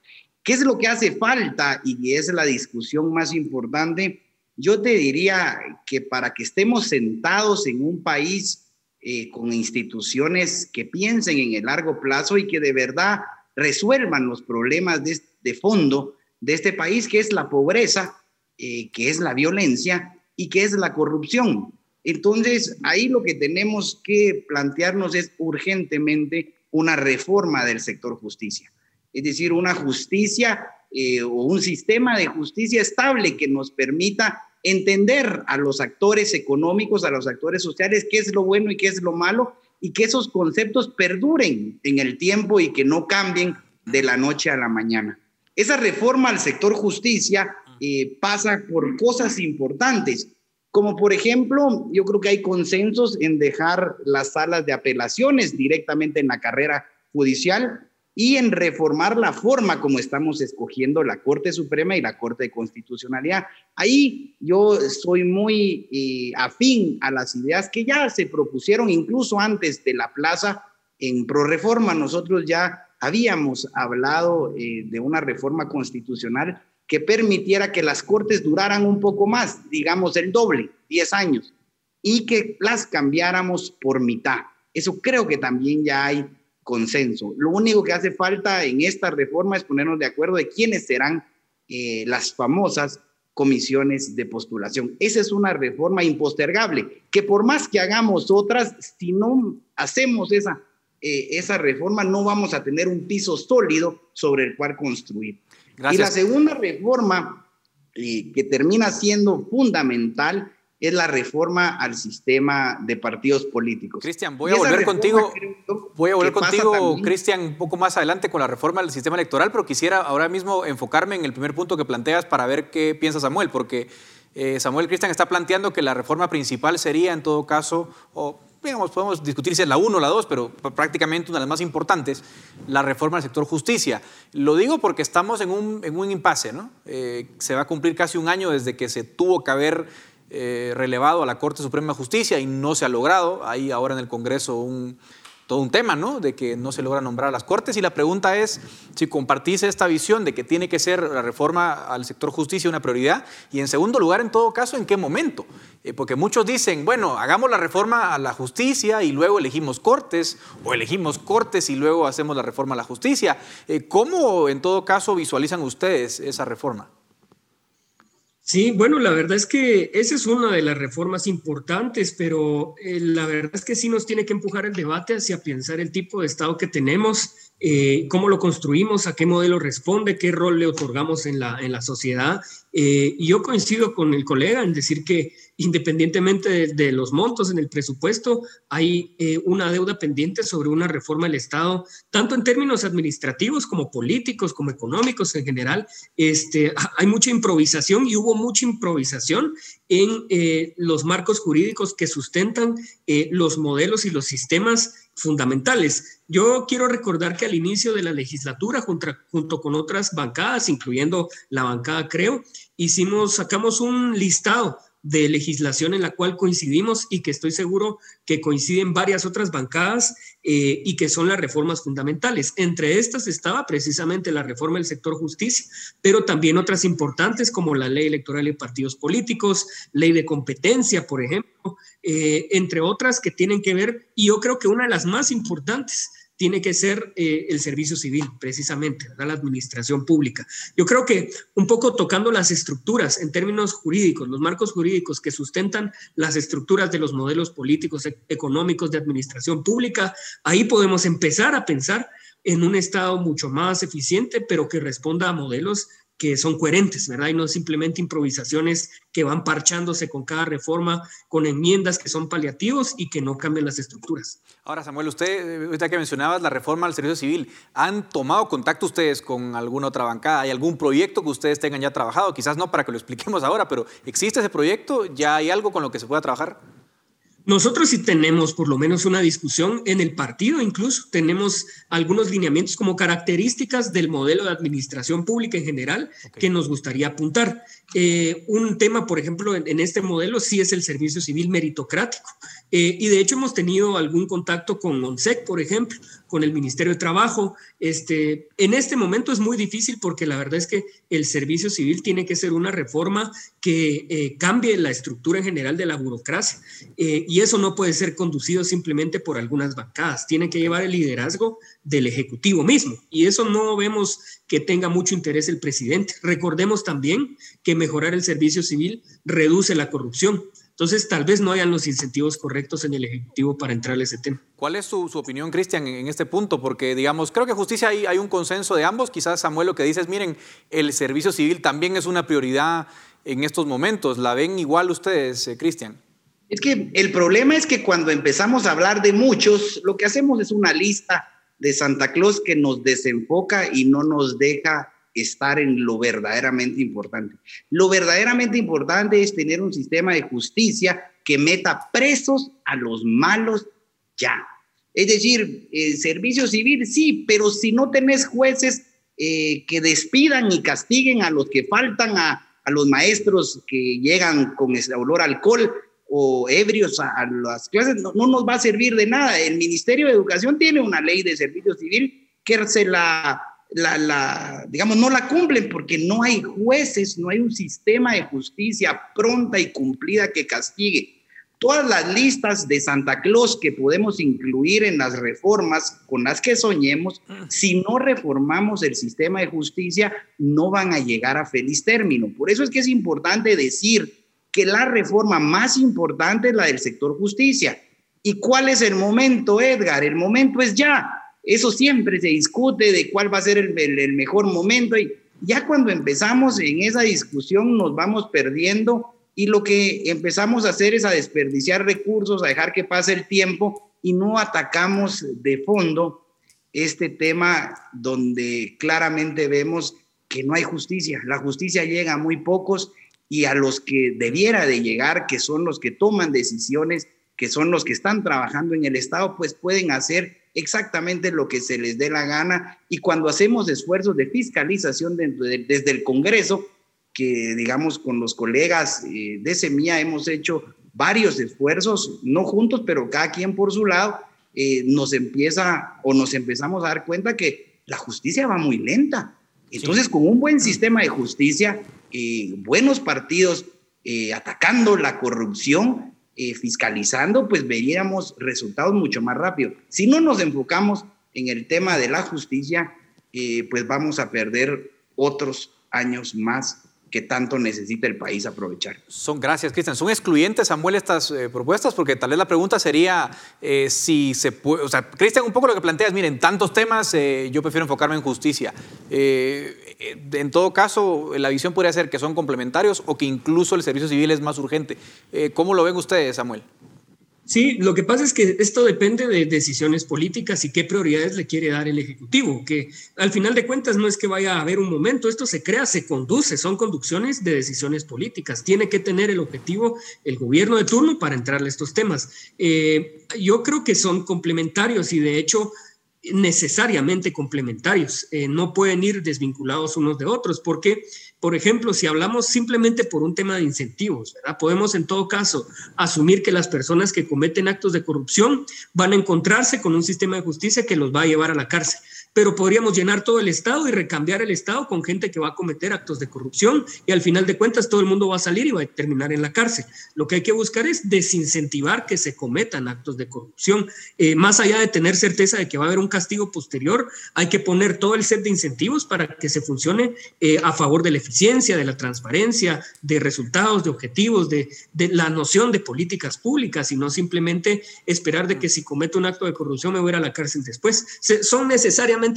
¿Qué es lo que hace falta? Y es la discusión más importante. Yo te diría que para que estemos sentados en un país eh, con instituciones que piensen en el largo plazo y que de verdad resuelvan los problemas de, fondo de este país, que es la pobreza, eh, que es la violencia y que es la corrupción. Entonces, ahí lo que tenemos que plantearnos es urgentemente una reforma del sector justicia. Es decir, una justicia eh, o un sistema de justicia estable que nos permita entender a los actores económicos, a los actores sociales, qué es lo bueno y qué es lo malo, y que esos conceptos perduren en el tiempo y que no cambien de la noche a la mañana. Esa reforma al sector justicia eh, pasa por cosas importantes, como por ejemplo, yo creo que hay consensos en dejar las salas de apelaciones directamente en la carrera judicial y en reformar la forma como estamos escogiendo la Corte Suprema y la Corte de Constitucionalidad. Ahí yo soy muy eh, afín a las ideas que ya se propusieron incluso antes de la plaza en ProReforma. Nosotros ya habíamos hablado eh, de una reforma constitucional que permitiera que las cortes duraran un poco más, digamos el doble, 10 años, y que las cambiáramos por mitad. Eso creo que también ya hay consenso. Lo único que hace falta en esta reforma es ponernos de acuerdo de quiénes serán eh, las famosas comisiones de postulación. Esa es una reforma impostergable, que por más que hagamos otras, si no hacemos esa, eh, esa reforma, no vamos a tener un piso sólido sobre el cual construir. Y la segunda reforma, eh, que termina siendo fundamental, es la reforma al sistema de partidos políticos. Cristian, voy a volver contigo, voy a volver contigo, Cristian, un poco más adelante con la reforma del sistema electoral, pero quisiera ahora mismo enfocarme en el primer punto que planteas para ver qué piensa Samuel, porque eh, Samuel Cristian está planteando que la reforma principal sería, en todo caso, o digamos, podemos discutir si es la 1 o la 2, pero prácticamente una de las más importantes, la reforma del sector justicia. Lo digo porque estamos en un, en un impasse, ¿no? Eh, se va a cumplir casi un año desde que se tuvo que haber eh, relevado a la Corte Suprema de Justicia y no se ha logrado. Hay ahora en el Congreso un, todo un tema, ¿no? De que no se logra nombrar a las Cortes. Y la pregunta es si compartís esta visión de que tiene que ser la reforma al sector justicia una prioridad. Y en segundo lugar, en todo caso, ¿en qué momento? Eh, porque muchos dicen, bueno, hagamos la reforma a la justicia y luego elegimos Cortes, o elegimos Cortes y luego hacemos la reforma a la justicia. Eh, ¿Cómo, en todo caso, visualizan ustedes esa reforma? Sí, bueno, la verdad es que esa es una de las reformas importantes, pero eh, la verdad es que sí nos tiene que empujar el debate hacia pensar el tipo de Estado que tenemos, eh, cómo lo construimos, a qué modelo responde, qué rol le otorgamos en la, en la sociedad. Eh, yo coincido con el colega en decir que independientemente de, los montos en el presupuesto, hay eh, una deuda pendiente sobre una reforma del Estado, tanto en términos administrativos como políticos, como económicos en general. Este, hay mucha improvisación y hubo mucha improvisación en eh, los marcos jurídicos que sustentan eh, los modelos y los sistemas fundamentales. Yo quiero recordar que al inicio de la legislatura, junto, junto con otras bancadas, incluyendo la bancada Creo, hicimos, sacamos un listado de legislación en la cual coincidimos y que estoy seguro que coinciden varias otras bancadas eh, y que son las reformas fundamentales. Entre estas estaba precisamente la reforma del sector justicia, pero también otras importantes como la ley electoral de partidos políticos, ley de competencia, por ejemplo, eh, entre otras que tienen que ver, y yo creo que una de las más importantes tiene que ser eh, el servicio civil, precisamente, la administración pública. Yo creo que un poco tocando las estructuras en términos jurídicos, los marcos jurídicos que sustentan las estructuras de los modelos políticos, e-, económicos de administración pública, ahí podemos empezar a pensar en un Estado mucho más eficiente, pero que responda a modelos que son coherentes, ¿verdad? Y no simplemente improvisaciones que van parchándose con cada reforma, con enmiendas que son paliativos y que no cambian las estructuras. Ahora, Samuel, usted, ahorita que mencionabas la reforma al servicio civil, ¿han tomado contacto ustedes con alguna otra bancada? ¿Hay algún proyecto que ustedes tengan ya trabajado? Quizás no para que lo expliquemos ahora, pero ¿existe ese proyecto? ¿Ya hay algo con lo que se pueda trabajar? Nosotros sí tenemos por lo menos una discusión en el partido, incluso tenemos algunos lineamientos como características del modelo de administración pública en general que nos gustaría apuntar. Eh, un tema, por ejemplo, en, este modelo sí es el servicio civil meritocrático. Eh, y de hecho hemos tenido algún contacto con ONSEC, por ejemplo, con el Ministerio de Trabajo. Este, en este momento es muy difícil porque la verdad es que el servicio civil tiene que ser una reforma que eh, cambie la estructura en general de la burocracia. y eso no puede ser conducido simplemente por algunas bancadas. Tiene que llevar el liderazgo del Ejecutivo mismo. Y eso no vemos que tenga mucho interés el presidente. Recordemos también que mejorar el servicio civil reduce la corrupción. Entonces, tal vez no hayan los incentivos correctos en el Ejecutivo para entrar a ese tema. ¿Cuál es su, opinión, Cristian, en este punto? Porque, digamos, creo que justicia hay, hay un consenso de ambos. Quizás, Samuel, lo que dices, miren, el servicio civil también es una prioridad en estos momentos. ¿La ven igual ustedes, eh, Cristian? Es que el problema es que cuando empezamos a hablar de muchos, lo que hacemos es una lista de Santa Claus que nos desenfoca y no nos deja estar en lo verdaderamente importante. Lo verdaderamente importante es tener un sistema de justicia que meta presos a los malos ya. Es decir, el servicio civil sí, pero si no tenés jueces eh, que despidan y castiguen a los que faltan, a, los maestros que llegan con ese olor a alcohol, o ebrios a, las clases, no, nos va a servir de nada. El Ministerio de Educación tiene una ley de servicio civil que se la, la, la, digamos, no la cumplen porque no hay jueces, no hay un sistema de justicia pronta y cumplida que castigue. Todas las listas de Santa Claus que podemos incluir en las reformas con las que soñemos, si no reformamos el sistema de justicia, no van a llegar a feliz término. Por eso es que es importante decir que la reforma más importante es la del sector justicia. ¿Y cuál es el momento, Edgar? El momento es ya. Eso siempre se discute de cuál va a ser el, mejor momento y ya cuando empezamos en esa discusión nos vamos perdiendo y lo que empezamos a hacer es a desperdiciar recursos, a dejar que pase el tiempo y no atacamos de fondo este tema donde claramente vemos que no hay justicia. La justicia llega a muy pocos y a los que debiera de llegar, que son los que toman decisiones, que son los que están trabajando en el Estado, pues pueden hacer exactamente lo que se les dé la gana. Y cuando hacemos esfuerzos de fiscalización desde el Congreso, que digamos con los colegas eh, de Semilla hemos hecho varios esfuerzos, no juntos, pero cada quien por su lado, eh, nos empieza o nos empezamos a dar cuenta que la justicia va muy lenta. Entonces, con un buen sistema de justicia, eh, buenos partidos atacando la corrupción, fiscalizando, pues veríamos resultados mucho más rápido. Si no nos enfocamos en el tema de la justicia, pues vamos a perder otros años más que tanto necesita el país aprovechar. Son, gracias, Cristian. ¿Son excluyentes, Samuel, estas eh, propuestas? Porque tal vez la pregunta sería eh, si se puede. O sea, Cristian, un poco lo que planteas, miren, tantos temas, eh, yo prefiero enfocarme en justicia. en todo caso, la visión podría ser que son complementarios o que incluso el servicio civil es más urgente. ¿Cómo lo ven ustedes, Samuel? Sí, lo que pasa es que esto depende de decisiones políticas y qué prioridades le quiere dar el Ejecutivo, que al final de cuentas no es que vaya a haber un momento, esto se crea, se conduce, son conducciones de decisiones políticas. Tiene que tener el objetivo el gobierno de turno para entrarle a estos temas. Eh, yo creo que son complementarios y de hecho necesariamente complementarios, eh, no pueden ir desvinculados unos de otros, porque, por ejemplo, si hablamos simplemente por un tema de incentivos, ¿verdad? podemos en todo caso asumir que las personas que cometen actos de corrupción van a encontrarse con un sistema de justicia que los va a llevar a la cárcel pero podríamos llenar todo el Estado y recambiar el Estado con gente que va a cometer actos de corrupción y al final de cuentas todo el mundo va a salir y va a terminar en la cárcel. Lo que hay que buscar es desincentivar que se cometan actos de corrupción. Eh, más allá de tener certeza de que va a haber un castigo posterior, hay que poner todo el set de incentivos para que se funcione eh, a favor de la eficiencia, de la transparencia, de resultados, de objetivos, de, de la noción de políticas públicas y no simplemente esperar de que si cometo un acto de corrupción me voy a ir a la cárcel después. Se, son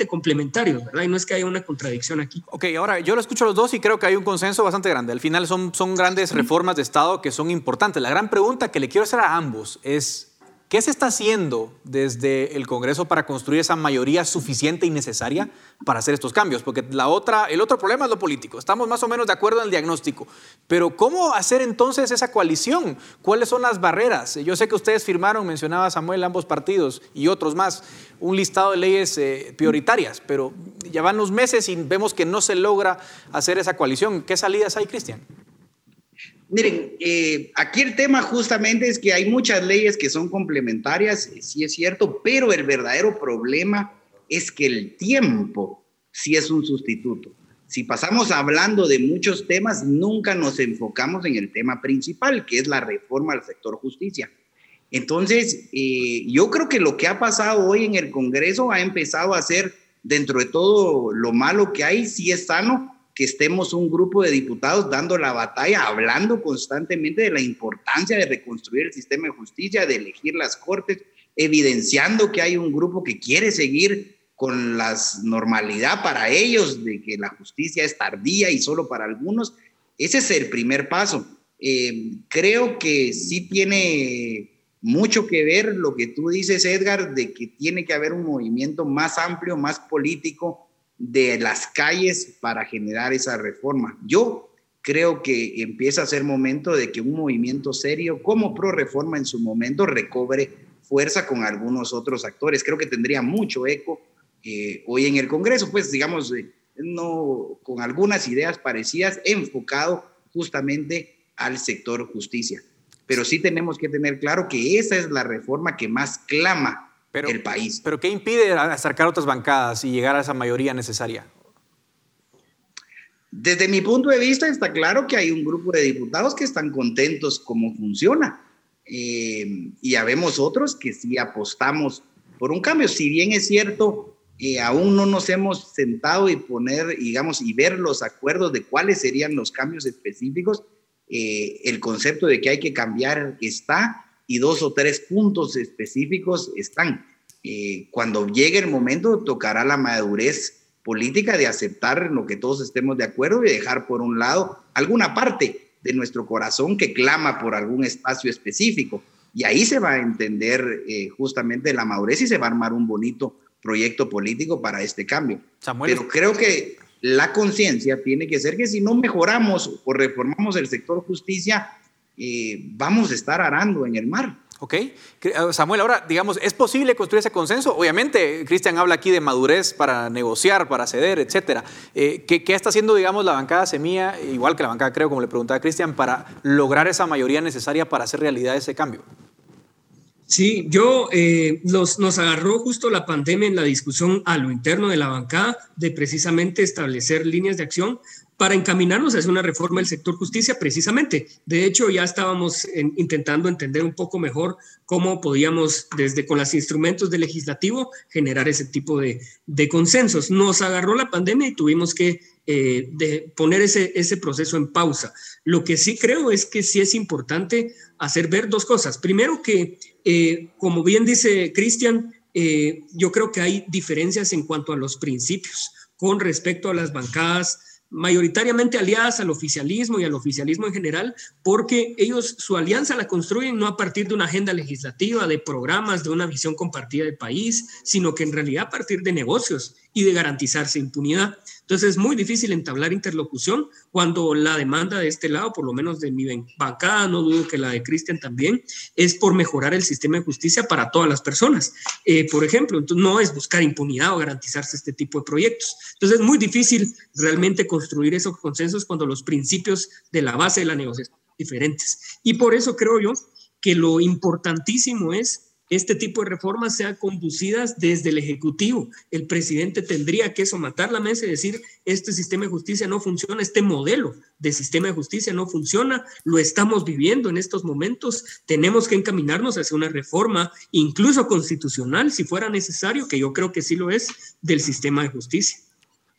complementarios, ¿verdad? Y no es que haya una contradicción aquí. Ok, ahora yo lo escucho a los dos y creo que hay un consenso bastante grande. Al final son, son grandes reformas de Estado que son importantes. La gran pregunta que le quiero hacer a ambos es, ¿Qué se está haciendo desde el Congreso para construir esa mayoría suficiente y necesaria para hacer estos cambios? Porque la otra, el otro problema es lo político. Estamos más o menos de acuerdo en el diagnóstico. Pero ¿cómo hacer entonces esa coalición? ¿Cuáles son las barreras? Yo sé que ustedes firmaron, mencionaba Samuel, ambos partidos y otros más, un listado de leyes eh, prioritarias, pero ya van unos meses y vemos que no se logra hacer esa coalición. ¿Qué salidas hay, Cristian? Miren, eh, aquí el tema justamente es que hay muchas leyes que son complementarias, eh, sí es cierto, pero el verdadero problema es que el tiempo sí es un sustituto. Si pasamos hablando de muchos temas, nunca nos enfocamos en el tema principal, que es la reforma al sector justicia. Entonces, eh, yo creo que lo que ha pasado hoy en el Congreso ha empezado a ser, dentro de todo lo malo que hay, sí es sano, que estemos un grupo de diputados dando la batalla, hablando constantemente de la importancia de reconstruir el sistema de justicia, de elegir las cortes, evidenciando que hay un grupo que quiere seguir con la normalidad para ellos, de que la justicia es tardía y solo para algunos. Ese es el primer paso. Eh, creo que sí tiene mucho que ver lo que tú dices, Edgar, de que tiene que haber un movimiento más amplio, más político, de las calles para generar esa reforma. Yo creo que empieza a ser momento de que un movimiento serio como Pro Reforma en su momento recobre fuerza con algunos otros actores. Creo que tendría mucho eco eh, hoy en el Congreso, pues digamos, eh, no con algunas ideas parecidas enfocado justamente al sector justicia. Pero sí tenemos que tener claro que esa es la reforma que más clama pero, el país. Pero ¿qué impide acercar otras bancadas y llegar a esa mayoría necesaria? Desde mi punto de vista está claro que hay un grupo de diputados que están contentos cómo funciona. Eh, y habemos otros que sí apostamos por un cambio. Si bien es cierto, eh, aún no nos hemos sentado y poner, digamos, y ver los acuerdos de cuáles serían los cambios específicos, eh, el concepto de que hay que cambiar está y dos o tres puntos específicos están. Eh, cuando llegue el momento, tocará la madurez política de aceptar lo que todos estemos de acuerdo y dejar por un lado alguna parte de nuestro corazón que clama por algún espacio específico. Y ahí se va a entender eh, justamente la madurez y se va a armar un bonito proyecto político para este cambio. Pero creo que la conciencia tiene que ser que si no mejoramos o reformamos el sector justicia, eh, vamos a estar arando en el mar. Ok. Eh, Samuel, ahora, digamos, ¿es posible construir ese consenso? Obviamente, Cristian habla aquí de madurez para negociar, para ceder, etcétera. Eh, ¿qué, está haciendo, digamos, la bancada Semilla, igual que la bancada Creo, como le preguntaba Cristian, para lograr esa mayoría necesaria para hacer realidad ese cambio? Sí, yo eh, nos agarró justo la pandemia en la discusión a lo interno de la bancada de precisamente establecer líneas de acción para encaminarnos hacia una reforma del sector justicia precisamente. De hecho, ya estábamos intentando entender un poco mejor cómo podíamos, desde con los instrumentos del legislativo, generar ese tipo de, consensos. Nos agarró la pandemia y tuvimos que eh, de poner ese, ese proceso en pausa. Lo que sí creo es que sí es importante hacer ver dos cosas. Primero que, eh, como bien dice Cristian, eh, yo creo que hay diferencias en cuanto a los principios con respecto a las bancadas mayoritariamente aliadas al oficialismo y al oficialismo en general, porque ellos su alianza la construyen no a partir de una agenda legislativa, de programas, de una visión compartida del país, sino que en realidad a partir de negocios y de garantizarse impunidad. Entonces es muy difícil entablar interlocución cuando la demanda de este lado, por lo menos de mi bancada, no dudo que la de Cristian también, es por mejorar el sistema de justicia para todas las personas. Eh, por ejemplo, no es buscar impunidad o garantizarse este tipo de proyectos. Entonces es muy difícil realmente construir esos consensos cuando los principios de la base de la negociación son diferentes. Y por eso creo yo que lo importantísimo es este tipo de reformas sean conducidas desde el Ejecutivo. El presidente tendría que somatar la mesa y decir, este sistema de justicia no funciona, este modelo de sistema de justicia no funciona, lo estamos viviendo en estos momentos, tenemos que encaminarnos hacia una reforma, incluso constitucional, si fuera necesario, que yo creo que sí lo es, del sistema de justicia.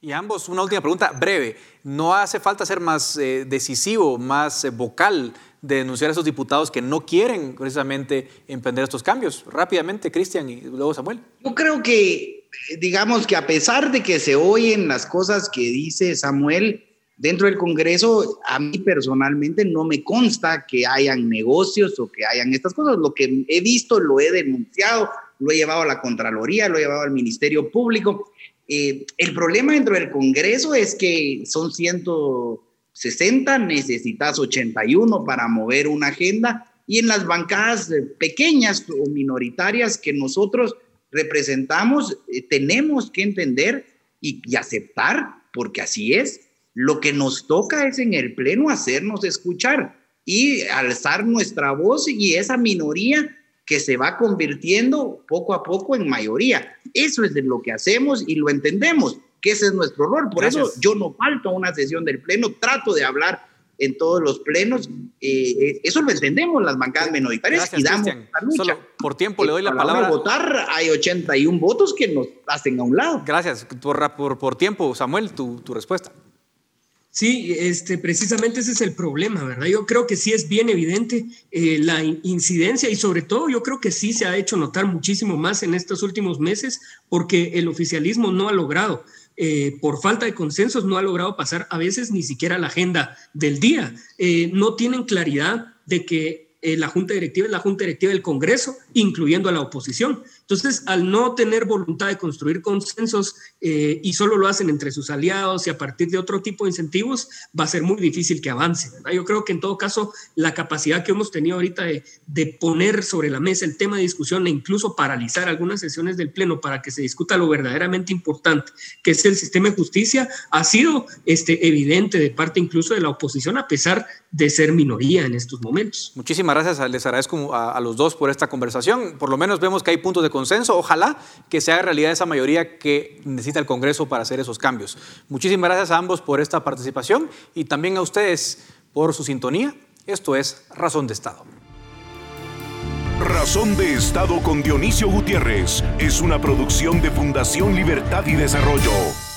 Y ambos, una última pregunta breve. ¿No hace falta ser más eh, decisivo, más eh, vocal de denunciar a esos diputados que no quieren precisamente emprender estos cambios? Rápidamente, Cristian y luego Samuel. Yo creo que, digamos que a pesar de que se oyen las cosas que dice Samuel dentro del Congreso, a mí personalmente no me consta que hayan negocios o que hayan estas cosas. Lo que he visto, lo he denunciado, lo he llevado a la Contraloría, lo he llevado al Ministerio Público. Eh, el problema dentro del Congreso es que son ciento 60, necesitas 81 para mover una agenda. Y en las bancadas eh, pequeñas o minoritarias que nosotros representamos, eh, tenemos que entender y, y aceptar, porque así es, lo que nos toca es en el Pleno hacernos escuchar y alzar nuestra voz y esa minoría que se va convirtiendo poco a poco en mayoría. Eso es de lo que hacemos y lo entendemos que ese es nuestro rol. Por eso yo no falto a una sesión del Pleno, trato de hablar en todos los plenos. Eh, eh, eso lo entendemos las bancadas minoritarias y damos la lucha. Solo por tiempo le doy la palabra. Para votar hay 81 votos que nos hacen a un lado. Gracias. Por, por, por tiempo, Samuel, tu, tu respuesta. Sí, este, precisamente ese es el problema, ¿verdad? Yo creo que sí es bien evidente eh, la incidencia y sobre todo yo creo que sí se ha hecho notar muchísimo más en estos últimos meses porque el oficialismo no ha logrado eh, por falta de consensos no ha logrado pasar a veces ni siquiera la agenda del día. Eh, no tienen claridad de que eh, la Junta Directiva es la Junta Directiva del Congreso, incluyendo a la oposición. Entonces, al no tener voluntad de construir consensos eh, y solo lo hacen entre sus aliados y a partir de otro tipo de incentivos, va a ser muy difícil que avance. Yo creo que en todo caso, la capacidad que hemos tenido ahorita de, poner sobre la mesa el tema de discusión e incluso paralizar algunas sesiones del Pleno para que se discuta lo verdaderamente importante, que es el sistema de justicia, ha sido este, evidente de parte incluso de la oposición, a pesar de ser minoría en estos momentos. Muchísimas gracias, les agradezco a, a los dos por esta conversación. Por lo menos vemos que hay puntos de consenso. Ojalá que se haga realidad esa mayoría que necesita el Congreso para hacer esos cambios. Muchísimas gracias a ambos por esta participación y también a ustedes por su sintonía. Esto es Razón de Estado. Razón de Estado con Dionisio Gutiérrez es una producción de Fundación Libertad y Desarrollo.